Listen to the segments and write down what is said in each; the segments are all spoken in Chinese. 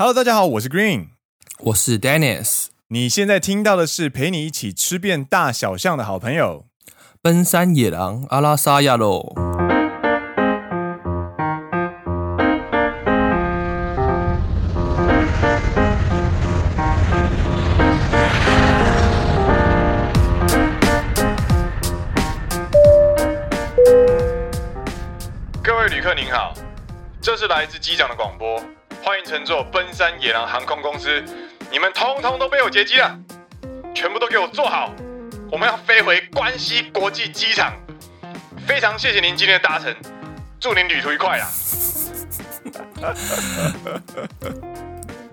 Hello，大家好，我是 Green，我是 Dennis。你现在听到的是陪你一起吃遍大小巷的好朋友——奔山野狼阿拉萨亚喽。各位旅客您好，这是来自机长的广播。欢迎乘坐奔山野狼航空公司，你们通通都被我劫机了，全部都给我坐好，我们要飞回关西国际机场。非常谢谢您今天的搭乘，祝您旅途愉快啊！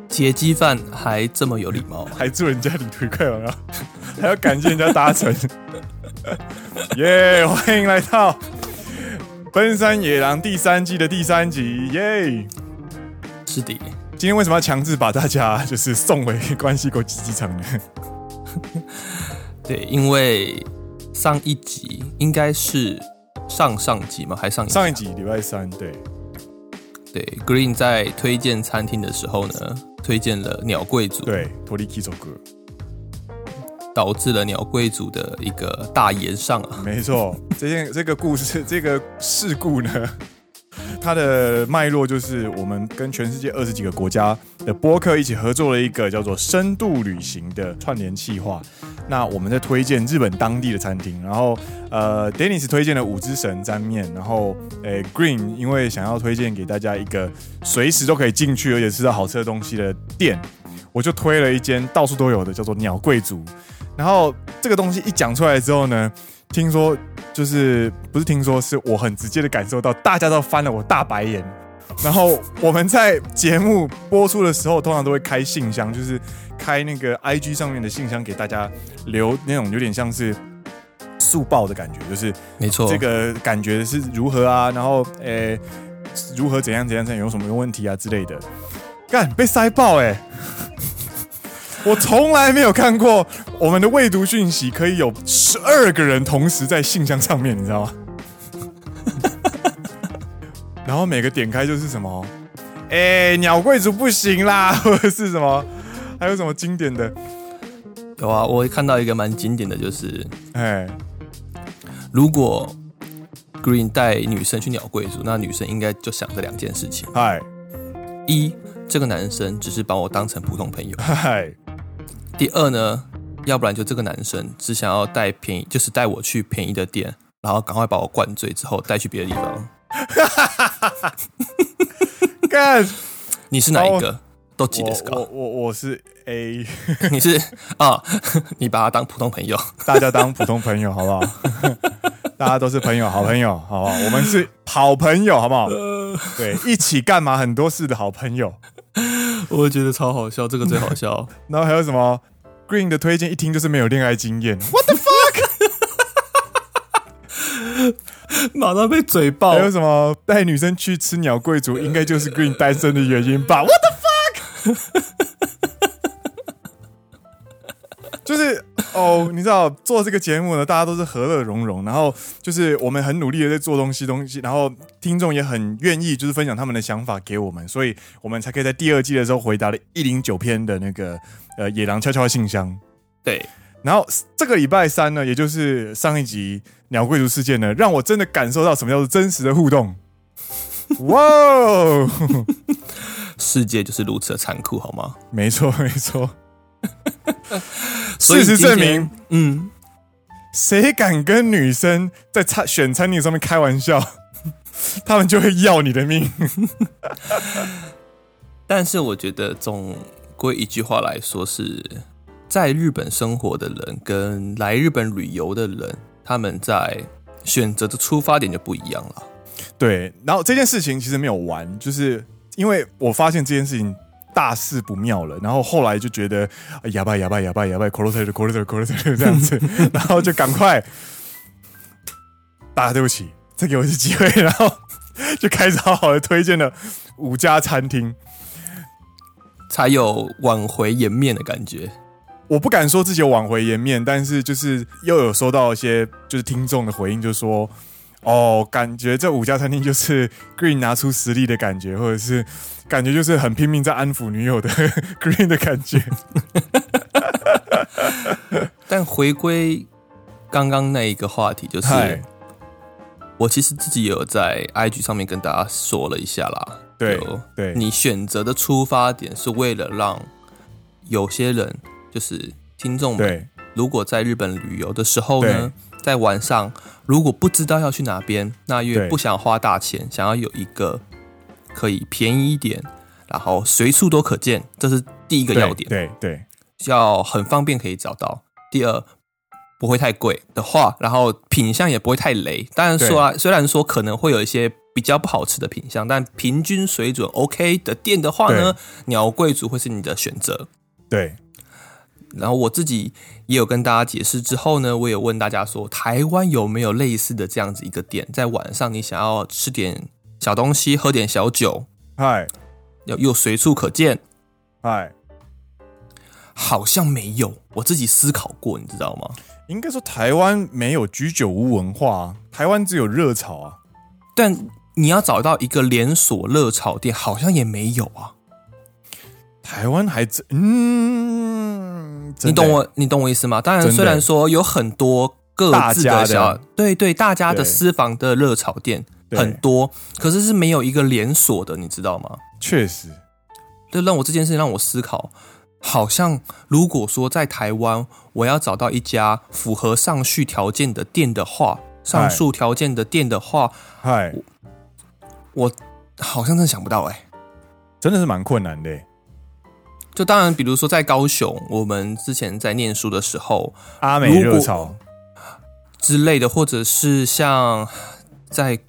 劫机犯还这么有礼貌，还祝人家旅途愉快啊，还要感谢人家搭乘。耶，yeah, 欢迎来到奔山野狼第三季的第三集，耶、yeah!！是的，今天为什么要强制把大家就是送回关西国际机场呢？对，因为上一集应该是上上集吗？还上一集上一集礼拜三，对对。Green 在推荐餐厅的时候呢，推荐了鸟贵族，对，托利基佐歌，导致了鸟贵族的一个大延上啊。没错，这件这个故事，这个事故呢。它的脉络就是我们跟全世界二十几个国家的播客一起合作了一个叫做“深度旅行”的串联计划。那我们在推荐日本当地的餐厅，然后呃，Dennis 推荐了五之神沾面，然后诶，Green 因为想要推荐给大家一个随时都可以进去而且吃到好吃的东西的店，我就推了一间到处都有的叫做鸟贵族。然后这个东西一讲出来之后呢，听说。就是不是听说，是我很直接的感受到，大家都翻了我大白眼。然后我们在节目播出的时候，通常都会开信箱，就是开那个 IG 上面的信箱给大家留那种有点像是速报的感觉，就是没错，这个感觉是如何啊？然后诶，如何怎样怎样怎样，有什么问题啊之类的。干，被塞爆哎！我从来没有看过我们的未读讯息可以有十二个人同时在信箱上面，你知道吗？然后每个点开就是什么，哎、欸，鸟贵族不行啦，或者是什么，还有什么经典的？有啊，我会看到一个蛮经典的就是，哎，欸、如果 Green 带女生去鸟贵族，那女生应该就想这两件事情。嗨，一，这个男生只是把我当成普通朋友。嗨。第二呢，要不然就这个男生只想要带便宜，就是带我去便宜的店，然后赶快把我灌醉之后带去别的地方。干，你是哪一个？都记得是我我我是 A，你是啊、哦？你把他当普通朋友，大家当普通朋友好不好？大家都是朋友，好朋友，好不好？我们是好朋友，好不好？对，一起干嘛很多事的好朋友。我觉得超好笑，这个最好笑。然后还有什么？Green 的推荐一听就是没有恋爱经验。What the fuck？马上被嘴爆。还有什么？带女生去吃鸟贵族，应该就是 Green 单身的原因吧？What the fuck？就是哦，你知道做这个节目呢，大家都是和乐融融，然后就是我们很努力的在做东西东西，然后听众也很愿意就是分享他们的想法给我们，所以我们才可以在第二季的时候回答了一零九篇的那个呃野狼悄悄信箱。对，然后这个礼拜三呢，也就是上一集鸟贵族事件呢，让我真的感受到什么叫做真实的互动。哇哦，世界就是如此的残酷，好吗？没错，没错。事实证明，嗯，谁敢跟女生在餐选餐厅上面开玩笑，他们就会要你的命。但是我觉得，总归一句话来说，是在日本生活的人跟来日本旅游的人，他们在选择的出发点就不一样了。对，然后这件事情其实没有完，就是因为我发现这件事情。大事不妙了，然后后来就觉得哑巴哑巴哑巴哑巴，口头禅口头禅口头禅这样子，然后就赶快，大家对不起，再给我一次机会，然后 就开始好好的推荐了五家餐厅，才有挽回颜面的感觉。我不敢说自己有挽回颜面，但是就是又有收到一些就是听众的回应，就是说。哦，感觉这五家餐厅就是 Green 拿出实力的感觉，或者是感觉就是很拼命在安抚女友的 Green 的感觉。但回归刚刚那一个话题，就是我其实自己也有在 IG 上面跟大家说了一下啦。对，对你选择的出发点是为了让有些人，就是听众们，如果在日本旅游的时候呢，对在晚上如果不知道要去哪边，那因为不想花大钱，想要有一个可以便宜一点，然后随处都可见，这是第一个要点。对对，要很方便可以找到。第二，不会太贵的话，然后品相也不会太雷。当然说啊，虽然说可能会有一些。比较不好吃的品相，但平均水准 OK 的店的话呢，鸟贵族会是你的选择。对。然后我自己也有跟大家解释之后呢，我也问大家说，台湾有没有类似的这样子一个店，在晚上你想要吃点小东西，喝点小酒，嗨，又又随处可见，嗨，好像没有。我自己思考过，你知道吗？应该说台湾没有居酒屋文化，台湾只有热炒啊。但你要找到一个连锁热炒店，好像也没有啊。台湾还真，嗯，你懂我，你懂我意思吗？当然，虽然说有很多各自的小，的。对对，大家的私房的热炒店很多，可是是没有一个连锁的，你知道吗？确实，就让我这件事情让我思考，好像如果说在台湾，我要找到一家符合上述条件的店的话，上述条件的店的话，嗨，我好像真的想不到哎、欸，真的是蛮困难的、欸。就当然，比如说在高雄，我们之前在念书的时候，阿美热潮之类的，或者是像在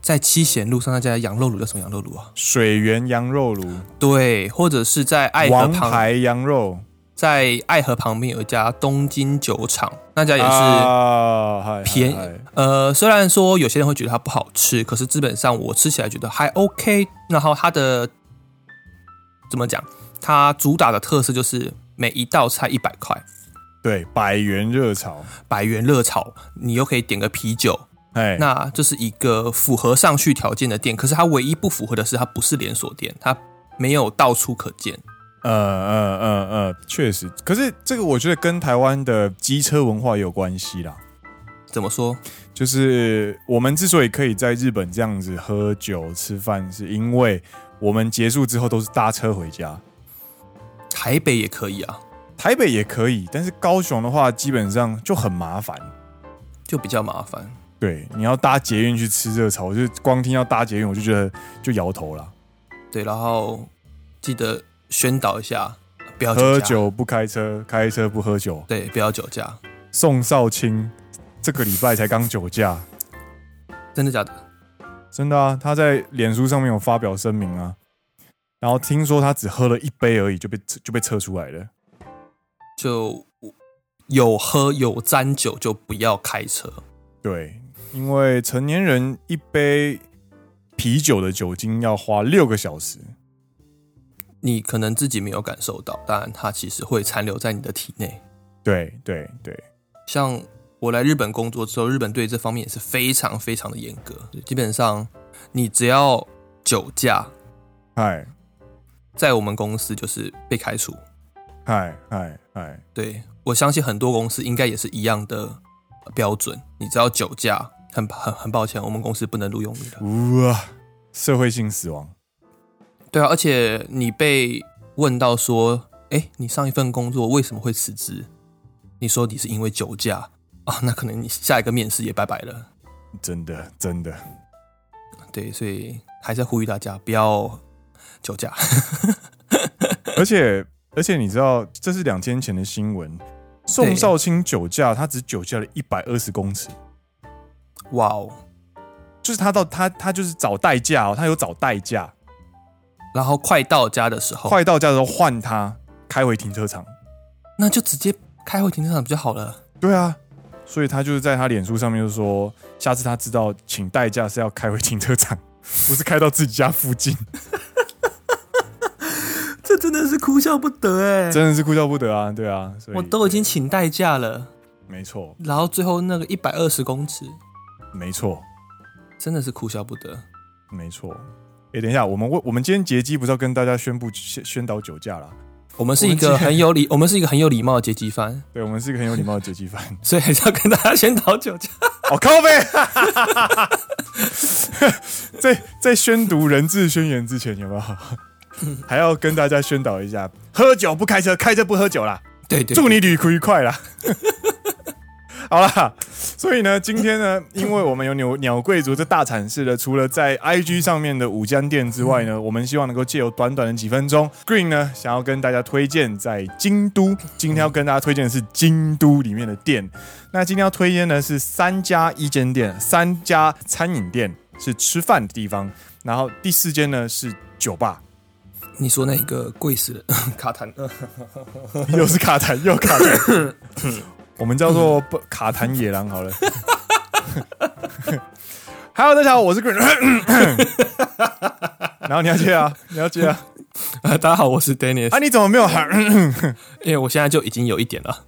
在七贤路上那家羊肉炉叫什么羊肉炉啊？水源羊肉炉。对，或者是在爱河旁王牌羊肉。在爱河旁边有一家东京酒厂，那家也是便宜。啊、呃，虽然说有些人会觉得它不好吃，可是基本上我吃起来觉得还 OK。然后它的怎么讲？它主打的特色就是每一道菜一百块。对，百元热炒，百元热炒，你又可以点个啤酒。哎，那这是一个符合上述条件的店。可是它唯一不符合的是，它不是连锁店，它没有到处可见。呃呃呃呃，确实，可是这个我觉得跟台湾的机车文化也有关系啦。怎么说？就是我们之所以可以在日本这样子喝酒吃饭，是因为我们结束之后都是搭车回家。台北也可以啊，台北也可以，但是高雄的话基本上就很麻烦，就比较麻烦。对，你要搭捷运去吃热炒，我就光听要搭捷运，我就觉得就摇头了。对，然后记得。宣导一下，不要喝酒不开车，开车不喝酒。对，不要酒驾。宋少卿这个礼拜才刚酒驾，真的假的？真的啊！他在脸书上面有发表声明啊，然后听说他只喝了一杯而已，就被就被测出来了。就有喝有沾酒就不要开车。对，因为成年人一杯啤酒的酒精要花六个小时。你可能自己没有感受到，但它其实会残留在你的体内。对对对，像我来日本工作之后，日本对这方面也是非常非常的严格。基本上，你只要酒驾，嗨，在我们公司就是被开除。嗨嗨嗨，对，我相信很多公司应该也是一样的标准。你只要酒驾，很很很抱歉，我们公司不能录用你了。哇，社会性死亡。对啊，而且你被问到说，哎，你上一份工作为什么会辞职？你说你是因为酒驾啊，那可能你下一个面试也拜拜了。真的，真的。对，所以还是呼吁大家不要酒驾。而且，而且你知道，这是两天前的新闻，宋少卿酒驾，他只酒驾了一百二十公尺。哇哦！就是他到他他就是找代驾哦，他有找代驾。然后快到家的时候，快到家的时候换他开回停车场，那就直接开回停车场比较好了。对啊，所以他就是在他脸书上面就说，下次他知道请代驾是要开回停车场，不是开到自己家附近。这真的是哭笑不得哎，真的是哭笑不得啊！对啊，我都已经请代驾了，没错。然后最后那个一百二十公尺，没错，真的是哭笑不得。没错。哎，等一下，我们我我们今天劫机不是要跟大家宣布宣宣导酒驾啦？我们是一个很有礼，我们是一个很有礼貌的劫机犯。对，我们是一个很有礼貌的劫机犯，所以还是要跟大家宣导酒驾。哦，靠呗！在在宣读人质宣言之前，有没有 还要跟大家宣导一下：喝酒不开车，开车不喝酒啦。对，对对，祝你旅途愉快啦。好啦，所以呢，今天呢，因为我们有鸟鸟贵族这大产事的，除了在 IG 上面的五间店之外呢，我们希望能够借由短短的几分钟，Green 呢想要跟大家推荐在京都，今天要跟大家推荐的是京都里面的店。那今天要推荐的是三家一间店，三家餐饮店是吃饭的地方，然后第四间呢是酒吧。你说那个贵死了，卡痰，又是卡痰，又卡痰。我们叫做不卡痰野狼好了。Hello，大家好，我是 Green。然后你要接啊，你要接啊。大家好，我是 Dennis。啊，你怎么没有喊？因为我现在就已经有一点了。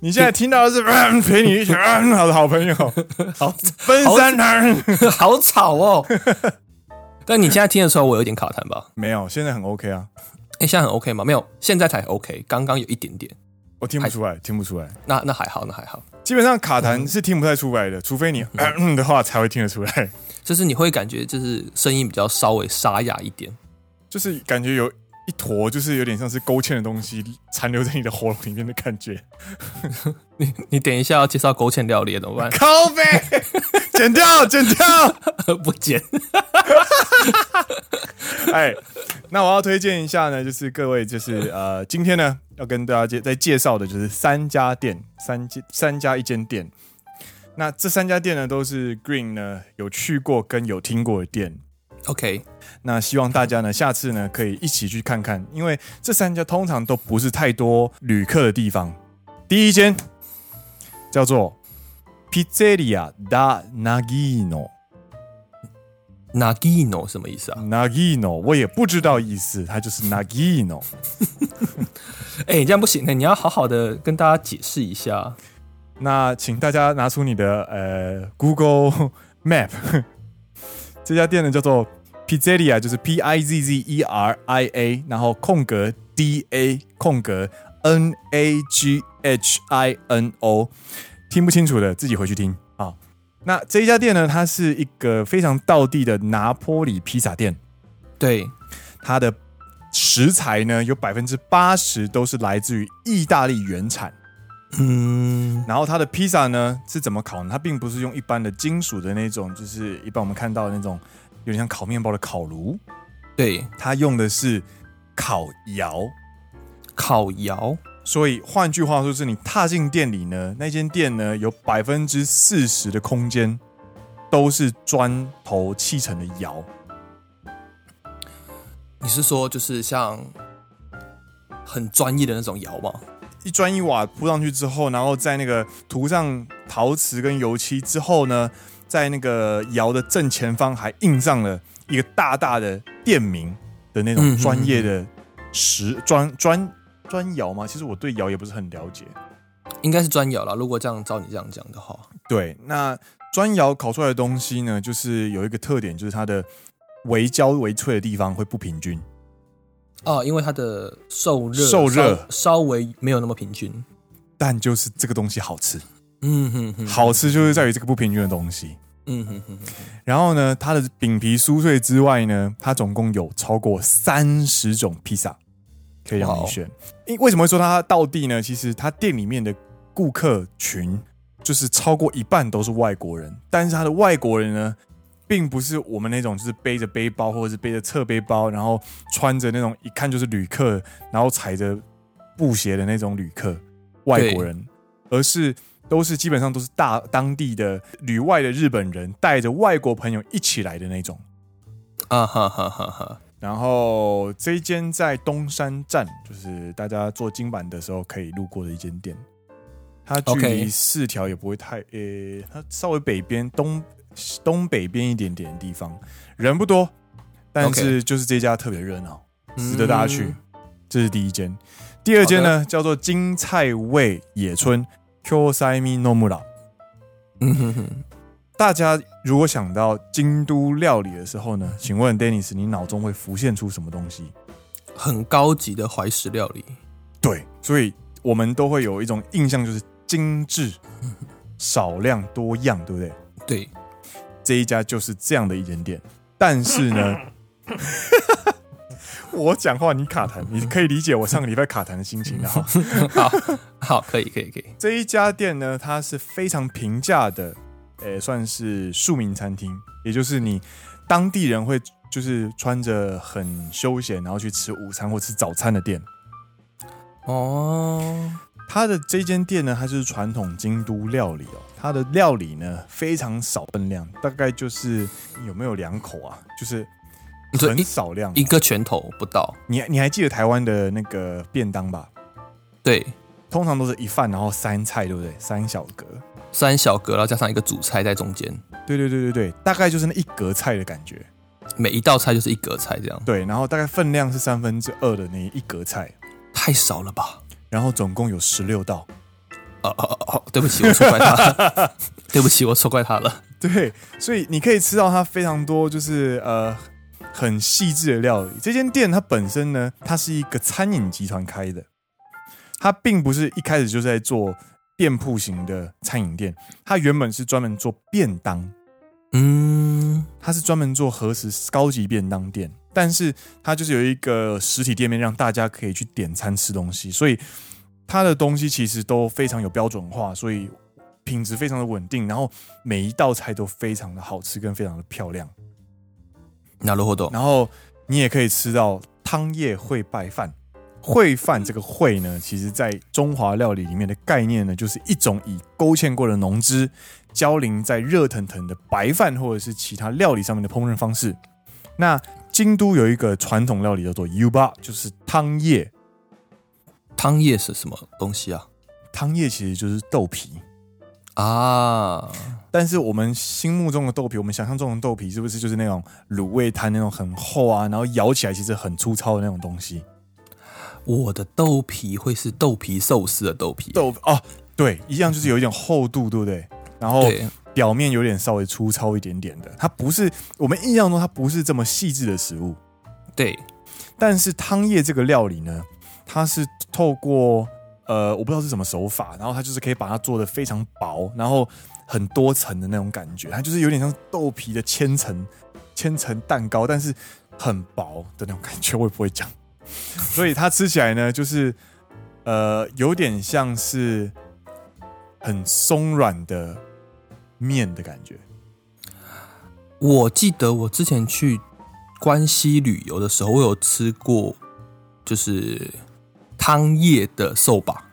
你现在听到的是 陪你一起好的好朋友，好奔三堂，好吵哦。但你现在听得出来我有点卡痰吧？没有，现在很 OK 啊。哎，现在很 OK 吗？没有，现在才 OK。刚刚有一点点。我听不出来，听不出来。那那还好，那还好。基本上卡痰是听不太出来的，除非你嗯 的话才会听得出来。就是你会感觉就是声音比较稍微沙哑一点，就是感觉有一坨，就是有点像是勾芡的东西残留在你的喉咙里面的感觉。你你等一下要介绍勾芡料理怎么办？剪掉，剪掉，不剪。哎，那我要推荐一下呢，就是各位，就是呃，今天呢。要跟大家介再介绍的就是三家店，三间三家一间店。那这三家店呢，都是 Green 呢有去过跟有听过的店。OK，那希望大家呢下次呢可以一起去看看，因为这三家通常都不是太多旅客的地方。第一间叫做 Pizzeria da Nagino。Nagino 什么意思啊？Nagino 我也不知道意思，它就是 Nagino。哎、欸，这样不行，那你要好好的跟大家解释一下。那请大家拿出你的呃 Google Map，这家店呢叫做 Pizzeria，就是 P I Z Z E R I A，然后空格 D A 空格 N A G H I N O，听不清楚的自己回去听啊。那这一家店呢，它是一个非常道地的拿坡里披萨店。对，它的食材呢，有百分之八十都是来自于意大利原产。嗯，然后它的披萨呢是怎么烤呢？它并不是用一般的金属的那种，就是一般我们看到的那种有点像烤面包的烤炉。对，它用的是烤窑。烤窑。所以换句话说，是你踏进店里呢，那间店呢有百分之四十的空间都是砖头砌成的窑。你是说就是像很专业的那种窑吗？一砖一瓦铺上去之后，然后在那个涂上陶瓷跟油漆之后呢，在那个窑的正前方还印上了一个大大的店名的那种专业的石砖砖。砖窑吗？其实我对窑也不是很了解，应该是砖窑啦。如果这样照你这样讲的话，对，那砖窑烤出来的东西呢，就是有一个特点，就是它的微焦微脆的地方会不平均。哦，因为它的受热受热稍，稍微没有那么平均，但就是这个东西好吃。嗯哼哼，好吃就是在于这个不平均的东西。嗯哼哼哼。然后呢，它的饼皮酥脆之外呢，它总共有超过三十种披萨。可以让你选，因为什么会说它道地呢？其实它店里面的顾客群就是超过一半都是外国人，但是他的外国人呢，并不是我们那种就是背着背包或者是背着侧背包，然后穿着那种一看就是旅客，然后踩着布鞋的那种旅客外国人，而是都是基本上都是大当地的旅外的日本人带着外国朋友一起来的那种。啊哈哈哈哈。然后这一间在东山站，就是大家坐金板的时候可以路过的一间店。它距离四条也不会太，诶，它稍微北边东东北边一点点的地方，人不多，但是就是这家特别热闹，值得大家去。这是第一间，第二间呢叫做金菜味野村哼哼。大家如果想到京都料理的时候呢，请问 Dennis，你脑中会浮现出什么东西？很高级的怀石料理。对，所以我们都会有一种印象，就是精致、少量多样，对不对？对，这一家就是这样的一间店。但是呢，我讲话你卡痰，你可以理解我上个礼拜卡痰的心情的哈。好好，可以可以可以。这一家店呢，它是非常平价的。诶，算是庶民餐厅，也就是你当地人会就是穿着很休闲，然后去吃午餐或吃早餐的店。哦，它的这间店呢，它就是传统京都料理哦。它的料理呢非常少分量，大概就是有没有两口啊？就是很少量，一个拳头不到。你你还记得台湾的那个便当吧？对，通常都是一饭，然后三菜，对不对？三小格。三小格，然后加上一个主菜在中间。对对对对对，大概就是那一格菜的感觉。每一道菜就是一格菜这样。对，然后大概分量是三分之二的那一格菜，太少了吧？然后总共有十六道。哦哦哦哦，对不起，我错怪他了。对不起，我错怪他了。对，所以你可以吃到它非常多，就是呃很细致的料理。这间店它本身呢，它是一个餐饮集团开的，它并不是一开始就在做。店铺型的餐饮店，它原本是专门做便当，嗯，它是专门做和食高级便当店，但是它就是有一个实体店面，让大家可以去点餐吃东西，所以它的东西其实都非常有标准化，所以品质非常的稳定，然后每一道菜都非常的好吃，跟非常的漂亮。なるほど。然后你也可以吃到汤叶烩拜饭。 烩饭这个烩呢，其实在中华料理里面的概念呢，就是一种以勾芡过的浓汁浇淋在热腾腾的白饭或者是其他料理上面的烹饪方式。那京都有一个传统料理叫做 Yuba，就是汤叶。汤叶是什么东西啊？汤叶其实就是豆皮啊。但是我们心目中的豆皮，我们想象中的豆皮是不是就是那种卤味摊那种很厚啊，然后咬起来其实很粗糙的那种东西？我的豆皮会是豆皮寿司的豆皮，豆哦，对，一样就是有一点厚度，对不对？然后表面有点稍微粗糙一点点的，它不是我们印象中它不是这么细致的食物，对。但是汤叶这个料理呢，它是透过呃，我不知道是什么手法，然后它就是可以把它做的非常薄，然后很多层的那种感觉，它就是有点像豆皮的千层千层蛋糕，但是很薄的那种感觉，我也不会讲。所以它吃起来呢，就是呃，有点像是很松软的面的感觉。我记得我之前去关西旅游的时候，我有吃过，就是汤叶的寿把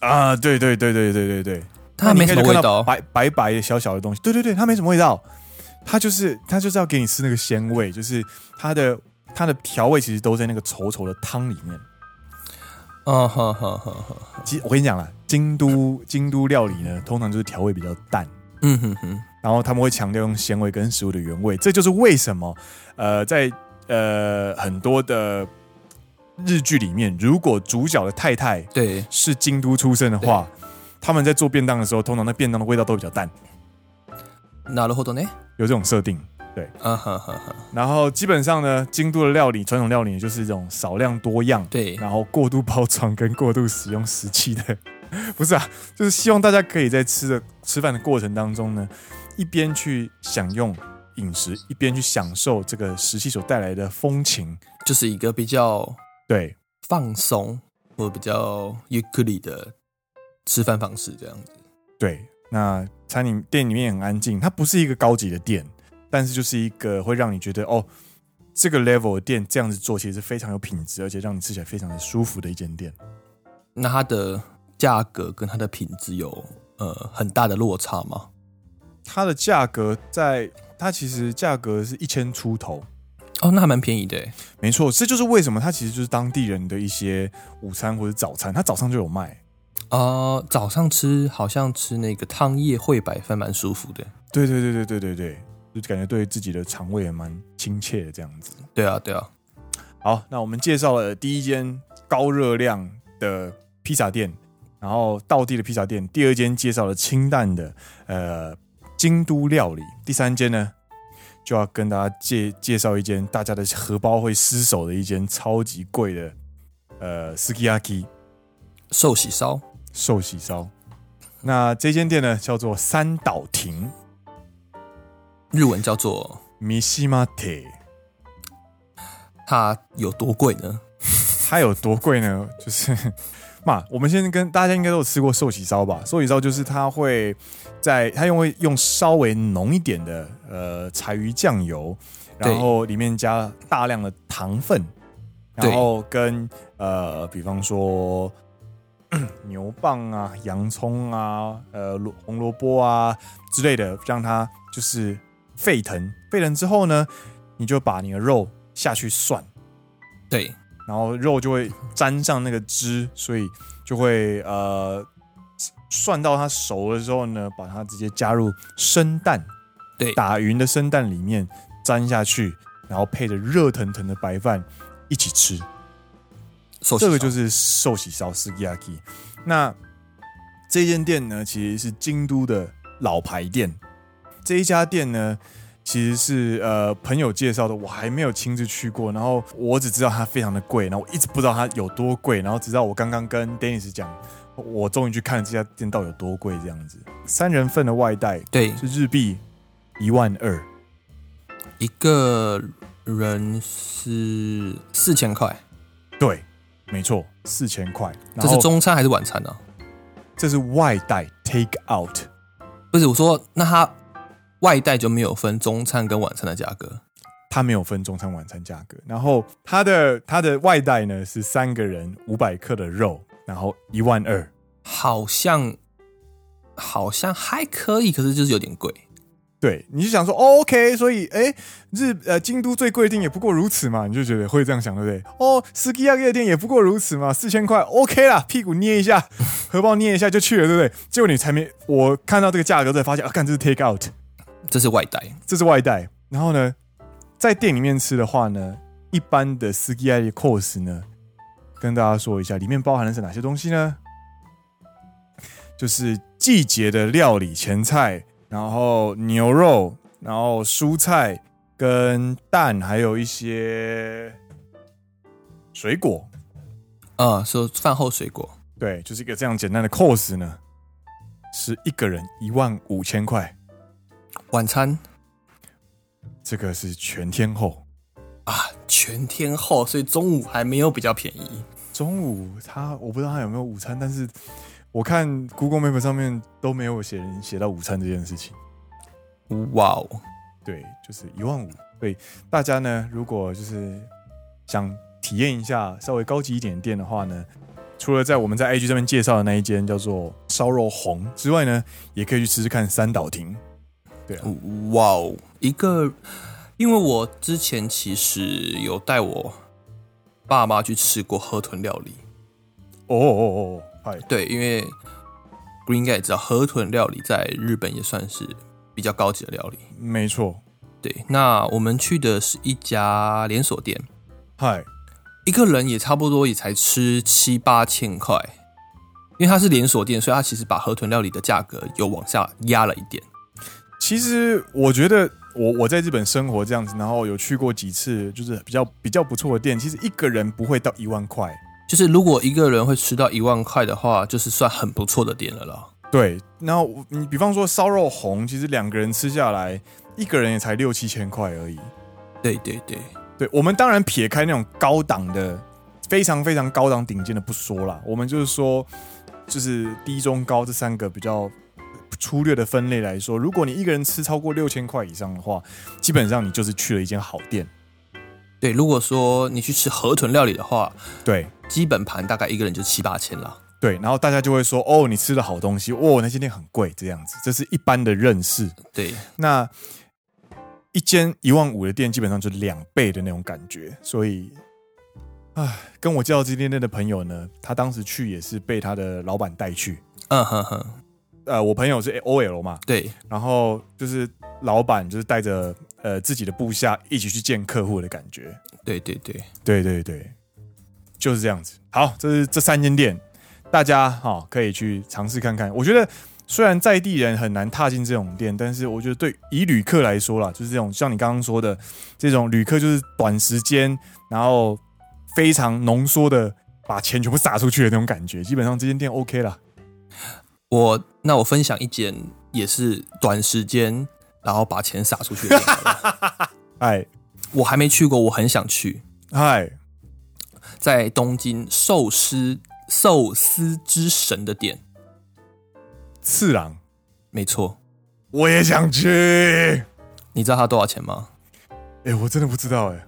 啊，对对对对对对对，它没什么味道，白白白的小小的东西，对对对，它没什么味道，它就是它就是要给你吃那个鲜味，就是它的。它的调味其实都在那个稠稠的汤里面。啊哈哈哈哈！其实我跟你讲啦，京都京都料理呢，通常就是调味比较淡。嗯哼哼。然后他们会强调用鲜味跟食物的原味，这就是为什么呃，在呃很多的日剧里面，如果主角的太太对是京都出身的话，他们在做便当的时候，通常那便当的味道都比较淡。なるほどね。有这种设定。 对，啊哈哈哈。然后基本上呢，京都的料理，传统料理就是这种少量多样，对，然后过度包装跟过度使用食器的，不是啊，就是希望大家可以在吃的吃饭的过程当中呢，一边去享用饮食，一边去享受这个食器所带来的风情，就是一个比较对放松或比较ゆっくり的吃饭方式这样子。对，那餐饮店里面很安静，它不是一个高级的店。 但是就是一个会让你觉得哦，这个 level 的店这样子做其实是非常有品质，而且让你吃起来非常的舒服的一间店。那它的价格跟它的品质有呃很大的落差吗？它的价格在它其实价格是一千出头哦，那还蛮便宜的。没错，这就是为什么它其实就是当地人的一些午餐或者早餐，它早上就有卖。呃，早上吃好像吃那个汤叶烩白饭蛮舒服的。对对对对对对对。就感觉对自己的肠胃也蛮亲切的这样子。对啊，对啊。好，那我们介绍了第一间高热量的披萨店，然后道地的披萨店，第二间介绍了清淡的呃京都料理，第三间呢就要跟大家介介绍一间大家的荷包会失手的一间超级贵的呃 Sukiyaki 寿喜烧，寿喜烧。那这间店呢叫做三岛亭，日文叫做 Mishimate。它有多贵呢？它有多贵呢？就是。嘛，我们现在跟大家应该都有吃过寿喜烧吧？寿喜烧就是它会在它用会用稍微浓一点的呃柴鱼酱油，然后里面加大量的糖分，然后跟呃比方说 牛蒡啊、洋葱啊、呃红萝卜啊之类的，让它就是沸腾。沸腾之后呢，你就把你的肉下去涮。对。然后肉就会沾上那个汁，所以就会呃涮到它熟了之后呢，把它直接加入生蛋，对，打匀的生蛋里面沾下去，然后配着热腾腾的白饭一起吃。这个就是寿喜烧 Sukiyaki。那这间店呢，其实是京都的老牌店。这一家店呢。其实是呃朋友介绍的，我还没有亲自去过，然后我只知道它非常的贵，然后我一直不知道它有多贵，然后直到我刚刚跟 Dennis 讲，我终于去看了这家店到底有多贵这样子。三人份的外带，对，是日币一万二，一个人是四千块，对，没错，四千块。这是中餐还是晚餐呢？啊？这是外带 take out，不是我说那他。外带就没有分中餐跟晚餐的价格，它没有分中餐晚餐价格。然后它的它的外带呢是三个人五百克的肉，然后一万二，好像好像还可以，可是就是有点贵。对，你就想说、哦、OK，所以哎日呃京都最贵的店也不过如此嘛，你就觉得会这样想对不对？哦，Sukiyaki 的店也不过如此嘛，四千块 OK 啦，屁股捏一下，荷包捏一下就去了，对不对？结果你才没我看到这个价格才发现啊，看这是 take out。这是外带，这是外带。然后呢，在店里面吃的话呢，一般的 Sukiyaki course 呢，跟大家说一下，里面包含的是哪些东西呢？就是季节的料理前菜，然后牛肉，然后蔬菜跟蛋，还有一些水果。啊，说饭后水果。对，就是一个这样简单的 course 呢，是一个人一万五千块。晚餐，这个是全天候啊，全天候，所以中午还没有比较便宜。中午他我不知道他有没有午餐，但是我看 Google Map 上面都没有写写到午餐这件事情。哇哦，对，就是一万五。对大家呢，如果就是想体验一下稍微高级一点的店的话呢，除了在我们在 IG 上面介绍的那一间叫做烧肉红之外呢，也可以去吃吃看三岛亭。对、啊，哇哦，一个，因为我之前其实有带我爸妈去吃过河豚料理。哦哦哦，嗨，对，因为 Green 应该也知道，河豚料理在日本也算是比较高级的料理。没错，对，那我们去的是一家连锁店，嗨，一个人也差不多也才吃七八千块，因为它是连锁店，所以它其实把河豚料理的价格又往下压了一点。其实我觉得我我在日本生活这样子，然后有去过几次，就是比较比较不错的店。其实一个人不会到一万块，就是如果一个人会吃到一万块的话，就是算很不错的店了啦。对，然后你比方说烧肉红，其实两个人吃下来，一个人也才六七千块而已。对对对对，我们当然撇开那种高档的、非常非常高档顶尖的不说啦，我们就是说，就是低中高这三个比较。粗略的分类来说，如果你一个人吃超过六千块以上的话，基本上你就是去了一间好店。对，如果说你去吃河豚料理的话，对，基本盘大概一个人就七八千了。对，然后大家就会说：“哦，你吃的好东西，哦，那间店很贵。”这样子，这是一般的认识。对，那一间一万五的店，基本上就是两倍的那种感觉。所以，唉，跟我介绍这间店的朋友呢，他当时去也是被他的老板带去。嗯哼哼。呃，我朋友是 OL 嘛，对，然后就是老板就是带着呃自己的部下一起去见客户的感觉，对对对对对对，就是这样子。好，这是这三间店，大家哈、哦、可以去尝试看看。我觉得虽然在地人很难踏进这种店，但是我觉得对以旅客来说啦，就是这种像你刚刚说的这种旅客，就是短时间然后非常浓缩的把钱全部撒出去的那种感觉，基本上这间店 OK 啦。我那我分享一间也是短时间然后把钱撒出去。哎，我还没去过，我很想去。嗨，在东京寿司。寿司之神的店，次郎，没错，我也想去。你知道它多少钱吗？哎、欸，我真的不知道哎。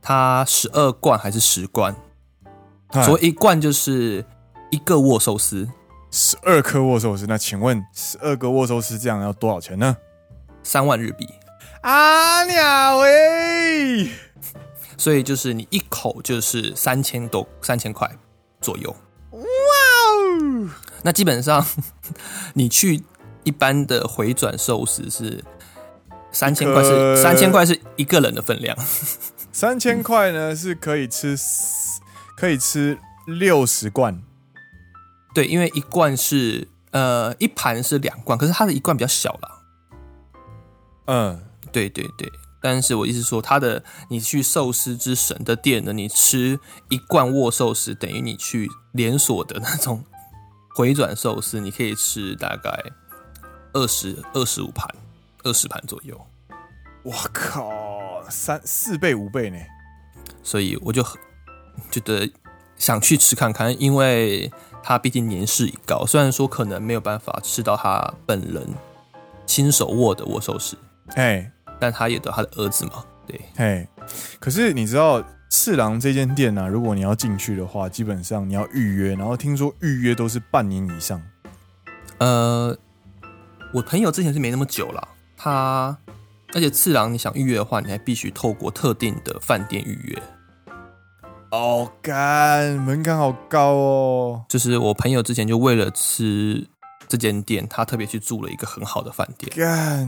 它十二罐还是十罐？所以一罐就是一个握寿司，十二颗握寿司。那请问十二个握寿司这样要多少钱呢？三万日币。啊鸟喂！所以就是你一口就是三千多，三千块。左右，哇哦！那基本上，你去一般的回转寿司是三千块，是三千块是一个人的分量。三千块呢是可以吃，可以吃六十贯。对，因为一罐是呃一盘是两罐，可是它的一罐比较小啦。嗯，对对对。但是我意思说，它的你去寿司之神的店呢，你吃一罐握寿司，等于你去连锁的那种回转寿司，你可以吃大概二十二十五盘，二十盘左右。我靠，三四倍五倍呢！所以我就很觉得想去吃看看，因为他毕竟年事已高，虽然说可能没有办法吃到他本人亲手握的握寿司，哎。但他也得他的儿子嘛，对，哎，可是你知道次郎这间店呢、啊？如果你要进去的话，基本上你要预约，然后听说预约都是半年以上。呃，我朋友之前是没那么久了，他而且次郎你想预约的话，你还必须透过特定的饭店预约。哦，干，门槛好高哦！就是我朋友之前就为了吃。这间店，他特别去住了一个很好的饭店，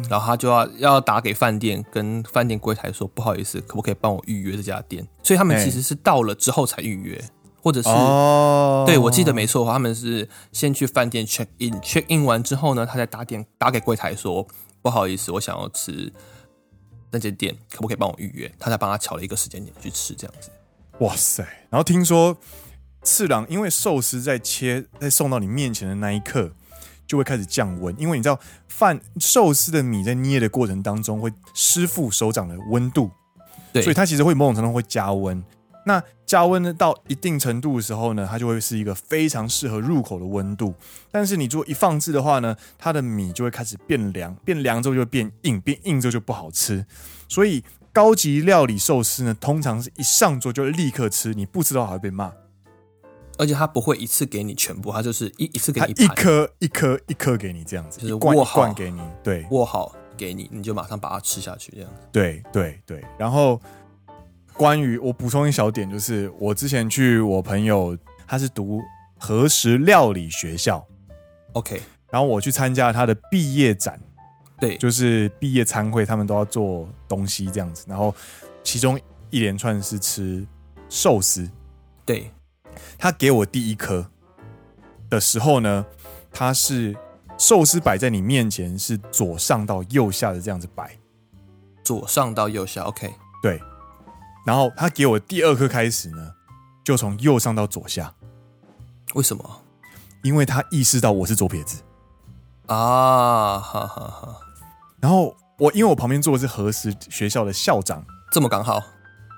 然后他就要要打给饭店，跟饭店柜台说不好意思，可不可以帮我预约这家店？所以他们其实是到了之后才预约，或者是、哦、对我记得没错的话，他们是先去饭店 check in，check in 完之后呢，他再打电打给柜台说不好意思，我想要吃那间店，可不可以帮我预约？他才帮他乔了一个时间点去吃这样子。哇塞！然后听说次郎因为寿司在切在送到你面前的那一刻。就会开始降温，因为你知道饭寿司的米在捏的过程当中会湿附手掌的温度，对，所以它其实会某种程度会加温。那加温呢到一定程度的时候呢，它就会是一个非常适合入口的温度。但是你如果一放置的话呢，它的米就会开始变凉，变凉之后就会变硬，变硬之后就不好吃。所以高级料理寿司呢，通常是一上桌就立刻吃，你不知道还会被骂。而且他不会一次给你全部，他就是一一次给你一颗一颗一颗给你这样子，就是握好罐给你，对，握好给你，你就马上把它吃下去这样子。对对对。然后关于我补充一小点，就是我之前去我朋友，他是读和食料理学校，OK，然后我去参加他的毕业展，对，就是毕业餐会，他们都要做东西这样子，然后其中一连串是吃寿司，对。他给我第一颗的时候呢，他是寿司摆在你面前，是左上到右下的这样子摆，左上到右下，OK，对。然后他给我第二颗开始呢，就从右上到左下。为什么？因为他意识到我是左撇子啊，哈哈哈。然后我因为我旁边坐的是和食学校的校长，这么刚好，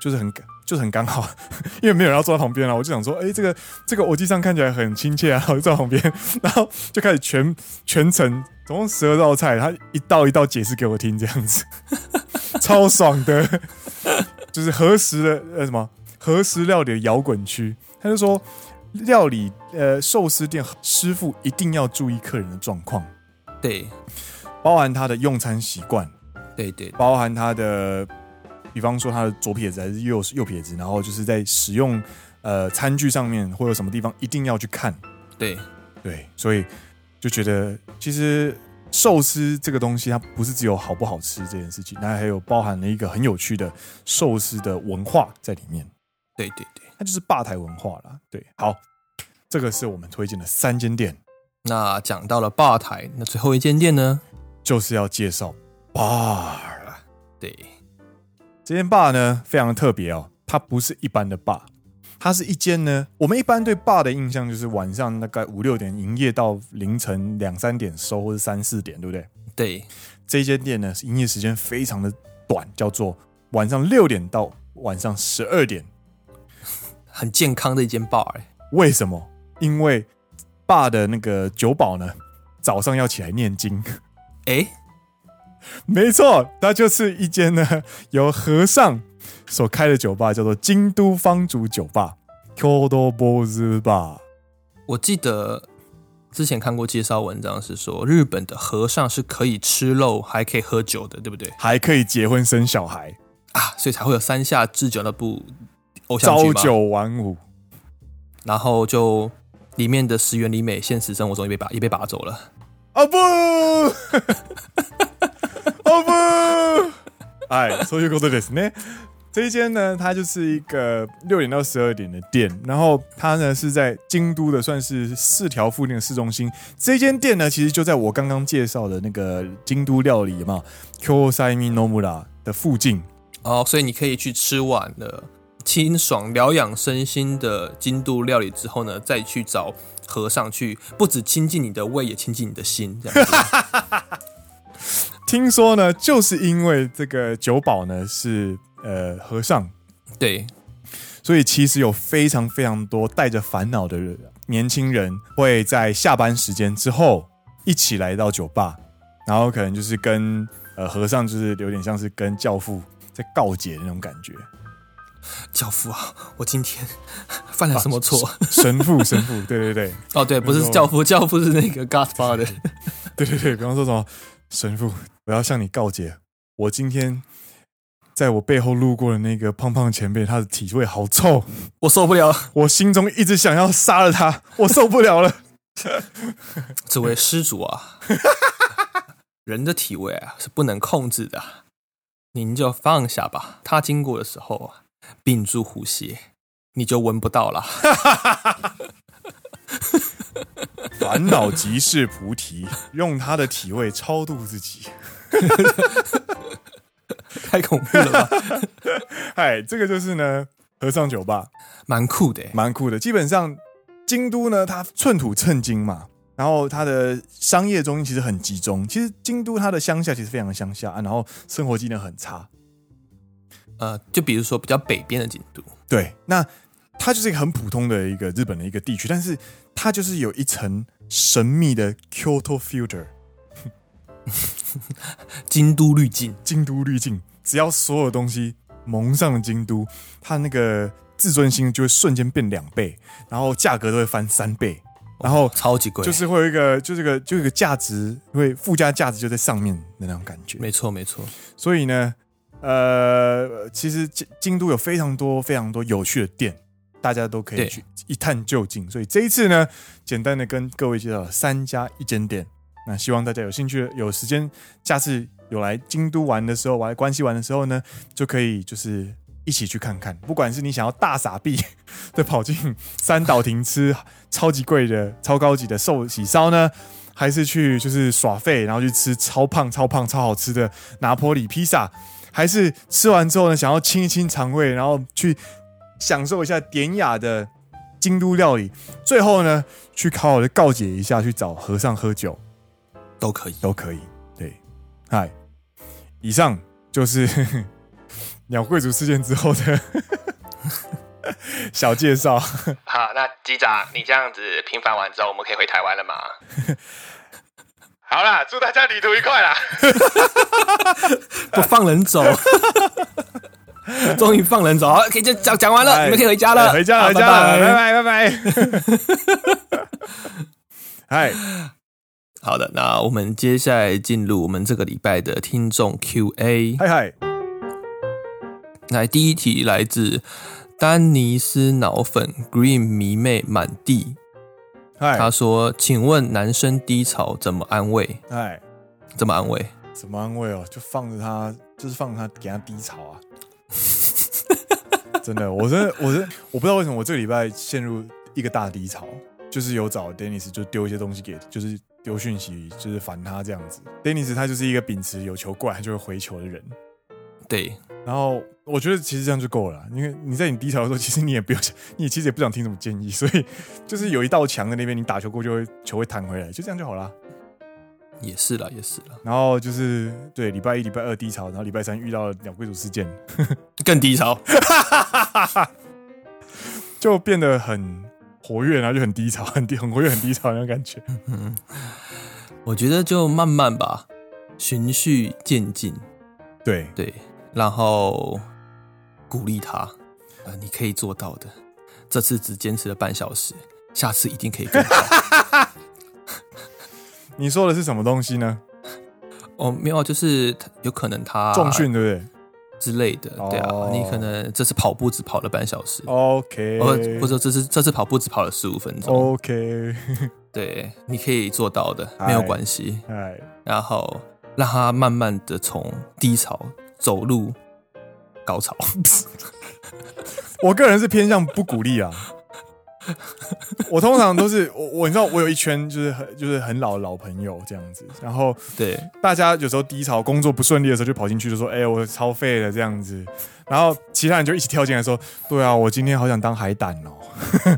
就是很就是很刚好，因为没有人要坐在旁边啊，我就想说，哎、欸，这个这个，我机上看起来很亲切啊，我就坐在旁边，然后就开始全全程总共十二道菜，他一道一道解释给我听，这样子，超爽的，就是和食的呃什么和食料理的摇滚区，他就说料理呃寿司店师傅一定要注意客人的状况，对，包含他的用餐习惯，对，对对，包含他的。比方说他的左撇子还是右右撇子，然后就是在使用呃餐具上面或者什么地方一定要去看。对对，所以就觉得其实寿司这个东西它不是只有好不好吃这件事情，那还有包含了一个很有趣的寿司的文化在里面。对对对，它就是吧台文化啦。对，好，这个是我们推荐的三间店。那讲到了吧台，那最后一间店呢，就是要介绍 bar 了。对，这间 bar 呢非常的特别哦，它不是一般的 bar，它是一间呢，我们一般对 bar 的印象就是晚上大概五六点营业到凌晨两三点收，或者三四点，对不对？对，这间店呢是营业时间非常的短，叫做晚上六点到晚上十二点，很健康的一间 bar。为什么？因为 bar 的那个酒保呢，早上要起来念经。哎，没错，那就是一间呢由和尚所开的酒吧，叫做京都方竹酒吧 （Kyoto Bozu Bar）。我记得之前看过介绍文章，是说日本的和尚是可以吃肉，还可以喝酒的，对不对？还可以结婚生小孩啊，所以才会有三下智久那部偶像剧朝九晚五，然后就。里面的石原里美现实生活中也被拔也被拔走了。啊不，啊 不，哎，所以说的是呢，这一间呢，它就是一个六点到十二点的店，然后它呢是在京都的算是四条附近的市中心。这间店呢，其实就在我刚刚介绍的那个京都料理嘛，Kyosaimi Nomura 的附近。哦，所以你可以去吃完了。清爽疗养身心的京都料理之后呢，再去找和尚去，不止亲近你的胃，也亲近你的心。这样子。听说呢，就是因为这个酒保呢是呃和尚，对，所以其实有非常非常多带着烦恼的年轻人会在下班时间之后一起来到酒吧，然后可能就是跟呃和尚就是有点像是跟教父在告解的那种感觉。教父啊，我今天犯了什么错？啊？神父，神父，对对对，哦对，不是教父，教父是那个 Godfather，对对对，比方说什么神父，我要向你告解，我今天在我背后路过的那个胖胖前辈，他的体味好臭，我受不了，我心中一直想要杀了他，我受不了了。这位施主啊，人的体味啊是不能控制的，您就放下吧，他经过的时候啊。屏住呼吸，你就闻不到了。烦恼即是菩提，用他的体味超度自己，太恐怖了吧？哎，这个就是呢，和尚酒吧，蛮酷的，蛮酷的。基本上，京都呢，它寸土寸金嘛，然后它的商业中心其实很集中。其实京都它的乡下其实非常的乡下，然后生活机能很差。呃，就比如说比较北边的京都，对，那它就是一个很普通的一个日本的一个地区，但是它就是有一层神秘的 Kyoto filter，京都滤镜，京都滤镜，只要所有东西蒙上了京都，它那个自尊心就会瞬间变两倍，然后价格都会翻三倍，然后超级贵，就是会有一个，就是个，就一个价值，会附加价值就在上面的那种感觉，没错没错，所以呢。呃，其实京京都有非常多非常多有趣的店，大家都可以去一探究竟。所以这一次呢，简单的跟各位介绍三家一间店。那希望大家有兴趣、有时间，下次有来京都玩的时候，玩关西玩的时候呢，就可以就是一起去看看。不管是你想要大傻逼的跑进三岛亭吃超级贵的、超高级的寿喜烧呢，还是去就是耍废，然后去吃超胖、超胖、超好吃的拿坡里披萨。还是吃完之后呢，想要清一清肠胃，然后去享受一下典雅的京都料理，最后呢，去好好的告解一下，去找和尚喝酒，都可以，都可以。对，嗨，以上就是 鸟贵族事件之后的 小介绍。好，那机长，你这样子平反完之后，我们可以回台湾了吗？好啦，祝大家旅途愉快啦！不放人走，终于放人走，好，可以就讲讲完了，你们可以回家了，回家，回家了，拜拜，拜拜。嗨，好的，那我们接下来进入我们这个礼拜的听众 Q&A。嗨嗨，来第一题来自丹尼斯脑粉 Green 迷妹满地。他说：“请问男生低潮怎么安慰？哎，怎么安慰？怎么安慰哦？就放着他，就是放着他，给他低潮啊！真的，我真的，我真的，我不知道为什么我这个礼拜陷入一个大低潮。就是有找 Dennis 就丢一些东西给，就是丢讯息，就是烦他这样子。Dennis 他就是一个秉持有球过来就会回球的人。对，然后我觉得其实这样就够了，因为你在你低潮的时候，其实你也不用想，你也其实也不想听什么建议，所以就是有一道墙在那边，你打球过就会球会弹回来，就这样就好了。也是啦，也是啦。然后就是对礼拜一、礼拜二低潮，然后礼拜三遇到了鸟贵族事件，更低潮，就变得很活跃，然后就很低潮，很低，很活跃，很低潮那种感觉。我觉得就慢慢吧，循序渐进。对对。然后鼓励他，呃，你可以做到的。这次只坚持了半小时，下次一定可以更好。你说的是什么东西呢？哦，没有，就是有可能他重训，对不对？之类的，对啊。Oh. 你可能这次跑步只跑了半小时，OK。或者或者这次这次跑步只跑了十五分钟，OK。对，你可以做到的，没有关系。哎，然后让他慢慢的从低潮。走路高潮，我个人是偏向不鼓励啊。我通常都是我，我你知道，我有一圈就是很就是很老的老朋友这样子。然后对大家有时候低潮、工作不顺利的时候，就跑进去就说：“哎，我超废了这样子。”然后其他人就一起跳进来说：“对啊，我今天好想当海胆哦。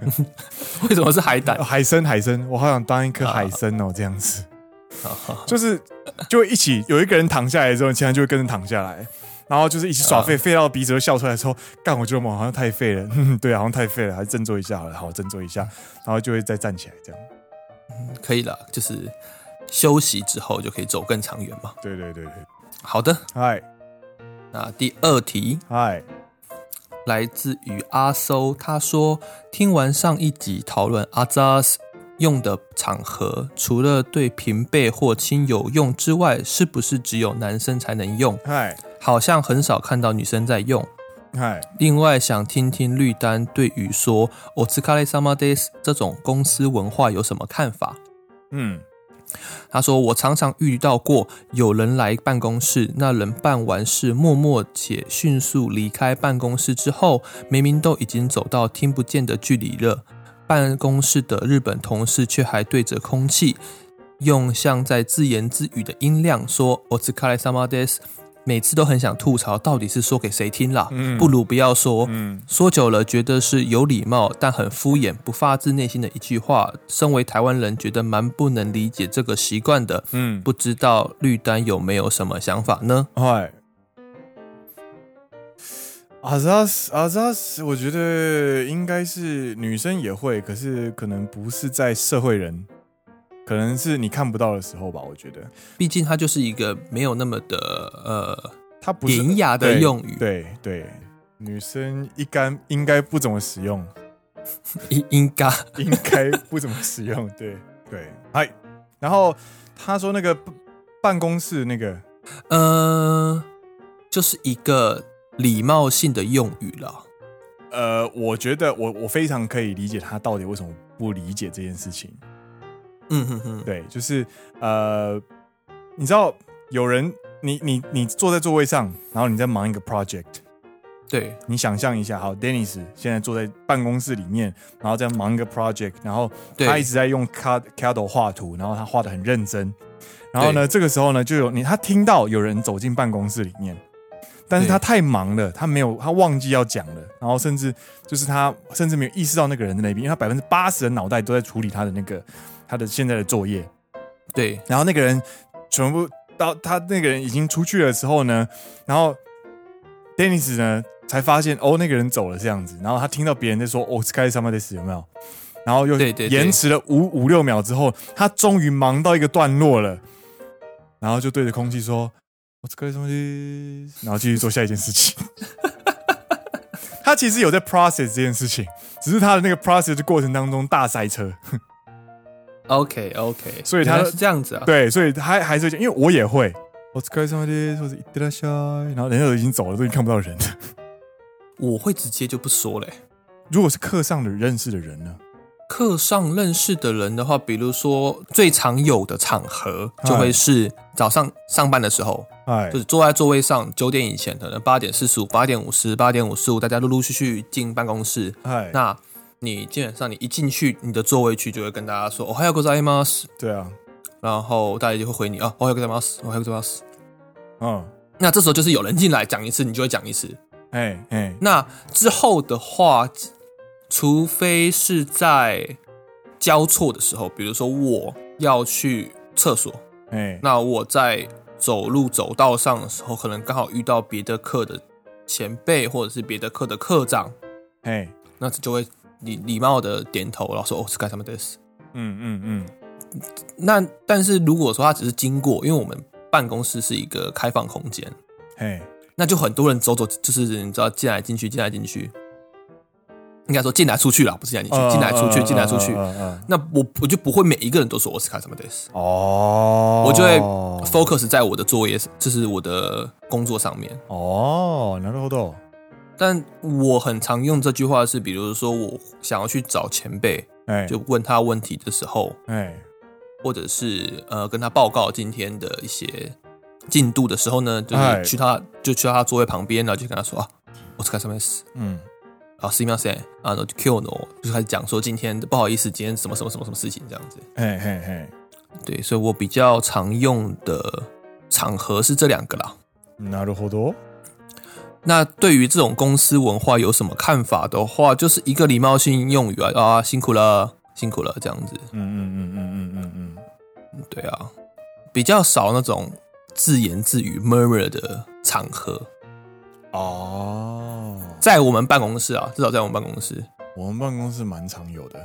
”为什么是海胆？海参，海参，我好想当一颗海参哦，这样子。就是，就一起有一个人躺下来之后，其他人就会跟着躺下来，然后就是一起耍废，废到鼻子都笑出来的时候，干，我觉得我好像太废了，嗯，对，好像太废了，还是振作一下好了，好，振作一下，然后就会再站起来，这样，嗯，可以了，就是休息之后就可以走更长远嘛。对对对对，好的，嗨，那第二题，嗨，来自于阿搜，他说听完上一集讨论阿扎斯。用的场合，除了对平辈或亲友用之外，是不是只有男生才能用？嗨，好像很少看到女生在用。嗨，另外想听听绿丹对于说“お疲れ様です”这种公司文化有什么看法？嗯，他说我常常遇到过有人来办公室，那人办完事默默且迅速离开办公室之后，明明都已经走到听不见的距离了。 办公室的日本同事却还对着空气，用像在自言自语的音量说“お疲れ様です”，每次都很想吐槽，到底是说给谁听啦？嗯、不如不要说。嗯、说久了觉得是有礼貌，但很敷衍，不发自内心的一句话。身为台湾人，觉得蛮不能理解这个习惯的。嗯，不知道绿丹有没有什么想法呢？嗨。 阿扎斯，阿扎斯，我觉得应该是女生也会，可是可能不是在社会人，可能是你看不到的时候吧。我觉得，毕竟它就是一个没有那么的呃，它不是典雅的用语。对对，对，女生一干应该不怎么使用，应应该应该不怎么使用。对 对，哎，然后他说那个办公室那个，呃，就是一个。礼貌性的用语了，呃，我觉得我我非常可以理解他到底为什么不理解这件事情。嗯哼哼，对，就是呃，你知道有人，你你你坐在座位上，然后你在忙一个 project，对，你想象一下，好，Dennis 现在坐在办公室里面，然后在忙一个 project，然后他一直在用 Cad Cadle 画图，然后他画的很认真，然后呢，这个时候呢，就有你他听到有人走进办公室里面。但是他太忙了，他没有，他忘记要讲了，然后甚至就是他甚至没有意识到那个人在那边，因为他百分之八十的脑袋都在处理他的那个他的现在的作业。对，然后那个人全部到他那个人已经出去了之后呢，然后 Dennis 呢才发现哦，那个人走了这样子，然后他听到别人在说哦，Sky Somebody 有没有？然后又延迟了五五六秒之后，他终于忙到一个段落了，然后就对着空气说。我只可以什么然后继续做下一件事情。他其实有在 process 这件事情，只是他的那个 process 的过程当中大塞车。OK OK，所以他是这样子啊。对，所以他还是因为我也会。我只可以什么或者然后人家都已经走了，都已经看不到人了。我会直接就不说嘞。如果是课上的认识的人呢？课上认识的人的话，比如说最常有的场合，就会是早上上班的时候，哎，就是坐在座位上，九点以前，可能八点四十五、八点五十、八点五十五，大家陆陆续续进办公室，哎，那你基本上你一进去你的座位区就会跟大家说哦，还有个在吗？对啊，然后大家就会回你啊，哦，还有个在吗？哦，还有个在吗？嗯，那这时候就是有人进来讲一次，你就会讲一次。哎哎，那之后的话，除非是在交错的时候，比如说我要去厕所，哎，那我在走路走道上的时候，可能刚好遇到别的课的前辈或者是别的课的课长，哎，那就会。礼礼貌的点头，然后说：“哦，是干什么的？”嗯嗯嗯。那但是如果说他只是经过，因为我们办公室是一个开放空间，嘿，那就很多人走走，就是你知道进来进去，进来进去，应该说进来出去了，不是进来进去，进来出去，进来出去。那我我就不会每一个人都说我是干什么的。哦，我就会 focus 在我的作业，就是我的工作上面。哦，なるほど。但我很常用这句话是，比如说我想要去找前辈，哎，就问他问题的时候，哎，或者是呃跟他报告今天的一些进度的时候呢，就是去他就去到他座位旁边，然后就跟他说啊，我是干什么事？嗯， 啊，すみません，啊，就 Q 呢，就开始讲说今天不好意思，今天什么什么什么什么事情这样子，嘿嘿嘿，对，所以我比较常用的场合是这两个啦。なるほど。那对于这种公司文化有什么看法的话，就是一个礼貌性用语啊啊，辛苦了，辛苦了，这样子。嗯嗯嗯嗯嗯嗯嗯，对啊，比较少那种自言自语 murmur 的场合。 哦，在我们办公室啊，至少在我们办公室，我们办公室蛮常有的。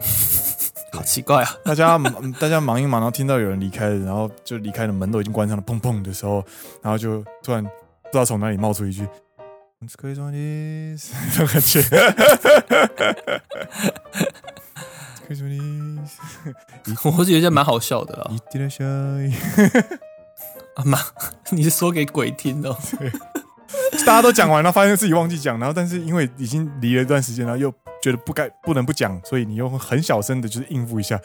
好奇怪啊！大 家大家忙一忙，然后听到有人离开了，然后就离开了，门都已经关上了，砰砰的时候，然后就突然。不知道从哪里冒出一句“可以这种感觉，可以说我觉得蛮好笑的啦。阿 妈，你是说给鬼听的？大家都讲完了，发现自己忘记讲，然后但是因为已经离了一段时间，然后又觉得不该不能不讲，所以你又很小声的，就是应付一下。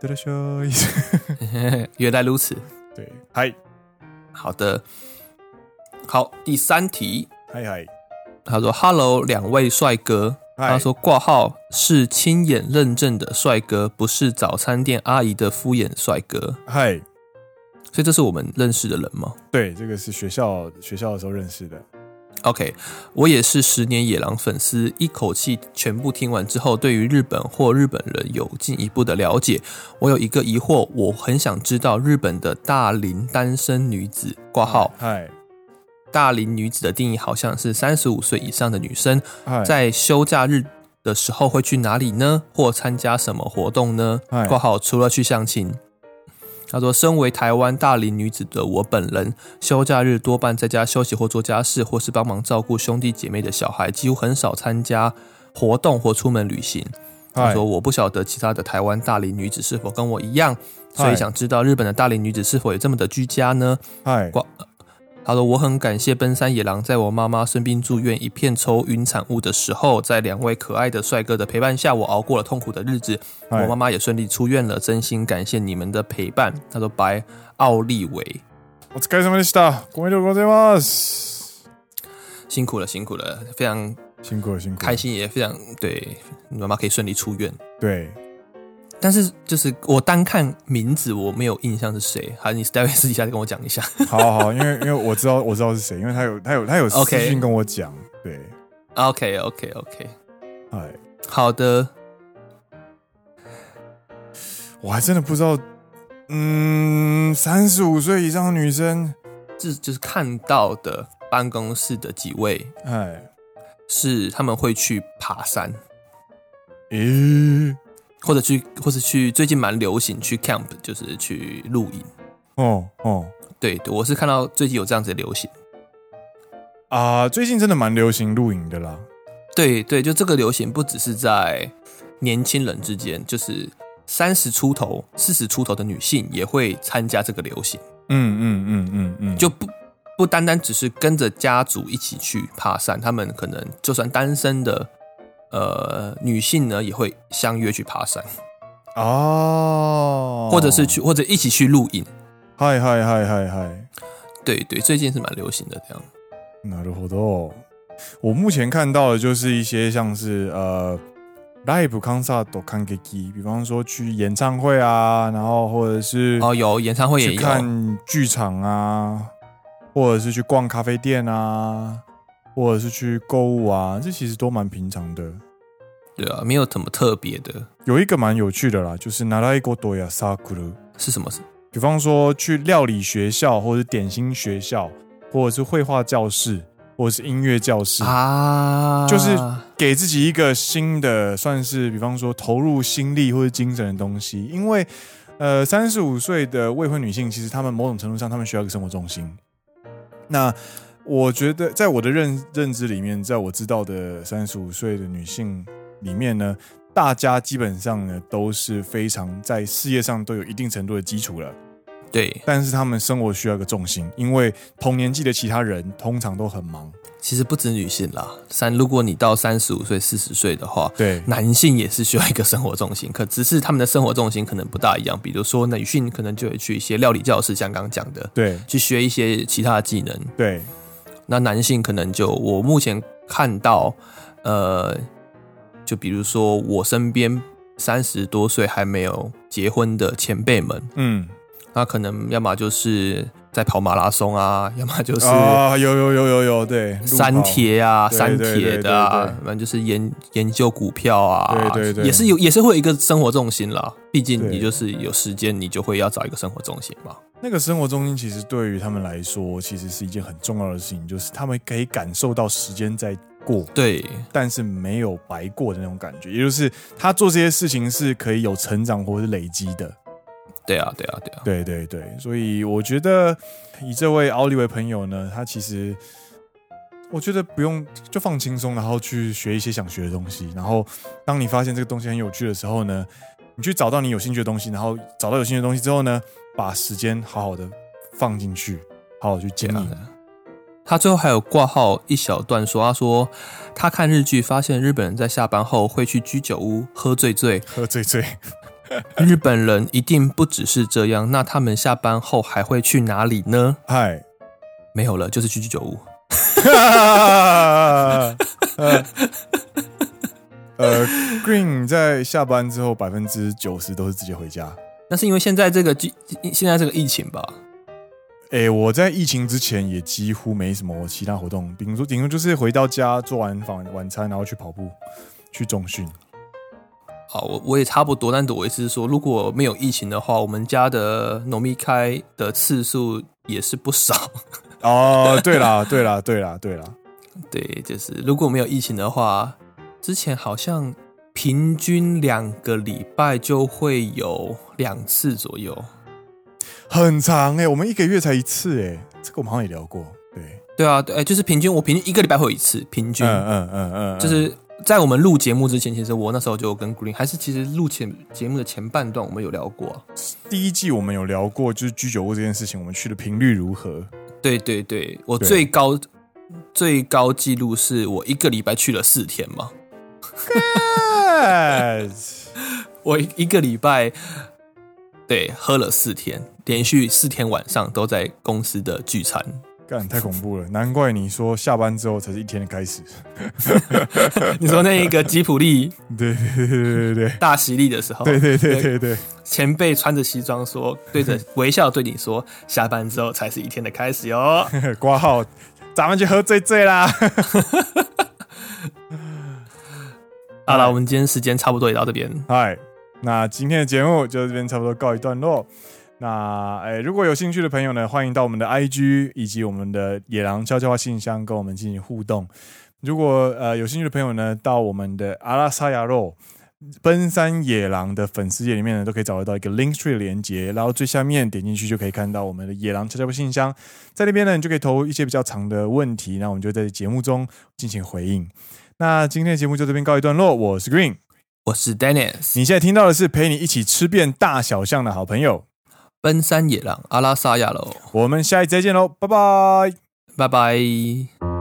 原来如此，对，嗨，好的。好，第三题。嗨嗨，他说：“Hello，两位帅哥。”他说：“挂号是亲眼认证的帅哥，不是早餐店阿姨的敷衍帅哥。”嗨，所以这是我们认识的人吗？对，这个是学校学校的时候认识的。OK，我也是十年野狼粉丝，一口气全部听完之后，对于日本或日本人有进一步的了解。我有一个疑惑，我很想知道日本的大龄单身女子挂号。嗨。大龄女子的定义好像是三十五岁以上的女生，在休假日的时候会去哪里呢？或参加什么活动呢？挂号除了去相亲。他说：“身为台湾大龄女子的我本人，休假日多半在家休息或做家事，或是帮忙照顾兄弟姐妹的小孩，几乎很少参加活动或出门旅行。”他说：“我不晓得其他的台湾大龄女子是否跟我一样，所以想知道日本的大龄女子是否也这么的居家呢？”挂。他说：“我很感谢奔山野郎，在我妈妈生病住院、一片抽晕产物的时候，在两位可爱的帅哥的陪伴下，我熬过了痛苦的日子。我妈妈也顺利出院了，真心感谢你们的陪伴。”他说：“白奥利维，お疲れ様でした。ごめんございます。辛苦了，辛苦了，非常辛苦了，辛苦了，开心也非常对，你妈妈可以顺利出院。对。” 但是就是我单看名字我没有印象是谁，还是你待会私底下跟我讲一下。好好好，因为因为我知道我知道是谁，因为他有他有他有私信跟我讲。对，OK OK OK，哎，好的。我还真的不知道，嗯，三十五岁以上的女生，这就是看到的办公室的几位，哎，是他们会去爬山。诶。或者去，或者去，最近蛮流行去 camp，就是去露营。哦哦，对，我是看到最近有这样子的流行。啊、呃，最近真的蛮流行露营的啦。对对，就这个流行不只是在年轻人之间，就是三十出头、四十出头的女性也会参加这个流行。嗯嗯嗯嗯嗯，就不不单单只是跟着家族一起去爬山，他们可能就算单身的。呃，女性呢也会相约去爬山哦，或者是去或者一起去露营。嗨嗨嗨嗨嗨，对对，最近是蛮流行的这样。なるほど。 我目前看到的就是一些像是呃，live concert 看给机，比方说去演唱会啊，然后或者是哦有演唱会也有看剧场啊，或者是去逛咖啡店啊，或者是去购物啊，这其实都蛮平常的。 对啊，没有什么特别的。有一个蛮有趣的啦，就是习い事やサークル是什么事？比方说去料理学校，或者是点心学校，或者是绘画教室，或者是音乐教室啊，就是给自己一个新的，算是比方说投入心力或者精神的东西。因为呃，三十五岁的未婚女性，其实她们某种程度上，她们需要一个生活重心。那我觉得，在我的认认知里面，在我知道的三十五岁的女性 里面呢。大家基本上呢都是非常在事业上都有一定程度的基础了，对。但是他们生活需要一个重心，因为同年纪的其他人通常都很忙。其实不止女性啦，三如果你到三十五岁、四十岁的话，对，男性也是需要一个生活重心，可只是他们的生活重心可能不大一样。比如说女性可能就会去一些料理教室，像刚刚讲的，对，去学一些其他的技能，对。那男性可能就我目前看到，呃。就比如说，我身边三十多岁还没有结婚的前辈们，嗯，那可能要么就是在跑马拉松啊，要么就是啊，有有有有有，对，删帖啊，删帖的啊，反正就是研研究股票啊，对对对，也是有，也是会有一个生活重心啦。毕竟你就是有时间，你就会要找一个生活重心嘛。那个生活中心其实对于他们来说，其实是一件很重要的事情，就是他们可以感受到时间在。过对，但是没有白过的那种感觉，也就是他做这些事情是可以有成长或是累积的。对啊，对啊，对啊，对对对，所以我觉得以这位奥利维朋友呢，他其实我觉得不用就放轻松，然后去学一些想学的东西。然后当你发现这个东西很有趣的时候呢，你去找到你有兴趣的东西，然后找到有兴趣的东西之后呢，把时间好好的放进去，好好去经营。他最后还有挂号一小段说：“他说他看日剧，发现日本人在下班后会去居酒屋喝醉醉，喝醉醉。日本人一定不只是这样，那他们下班后还会去哪里呢？嗨，没有了，就是去居酒屋。呃，Green 在下班之后百分之九十都是直接回家，那是因为现在这个现在这个疫情吧。”哎、欸，我在疫情之前也几乎没什么其他活动，比如说顶多就是回到家做完晚晚餐，然后去跑步，去重训。好，我我也差不多，但我意思是说，如果没有疫情的话，我们家的农密开的次数也是不少。哦，对啦，对啦，对啦，对啦，对，就是如果没有疫情的话，之前好像平均两个礼拜就会有两次左右。很长哎、欸，我们一个月才一次哎、欸，这个我们好像也聊过。对对啊，对，就是平均我平均一个礼拜会有一次，平均。嗯嗯嗯嗯，就是在我们录节目之前，其实我那时候就跟 Green，还是其实录前节目的前半段，我们有聊过。第一季我们有聊过，就是居酒屋这件事情，我们去的频率如何？对对对，我最高最高记录是我一个礼拜去了四天嘛。我一个礼拜。对，喝了四天，连续四天晚上都在公司的聚餐，干，太恐怖了！难怪你说下班之后才是一天的开始。你说那一个吉普力，对对对对对，大喜力的时候，对对对对对，前辈穿着西装说，对着 微笑对你说，下班之后才是一天的开始哟。挂号，咱们去喝醉醉啦。好了，我们今天时间差不多也到这边，嗨。那今天的节目就这边差不多告一段落。那诶，如果有兴趣的朋友呢，欢迎到我们的 IG 以及我们的野狼悄悄话信箱跟我们进行互动。如果呃有兴趣的朋友呢，到我们的阿拉萨亚肉奔山野狼的粉丝页里面呢，都可以找得到一个 Linktree 连接，然后最下面点进去就可以看到我们的野狼悄悄话信箱，在那边呢，你就可以投一些比较长的问题，那我们就在节目中进行回应。那今天的节目就这边告一段落，我是 Green。我是 Dennis，你现在听到的是陪你一起吃遍大小巷的好朋友，奔山野狼阿拉萨亚喽。我们下一集再见喽，拜拜，拜拜。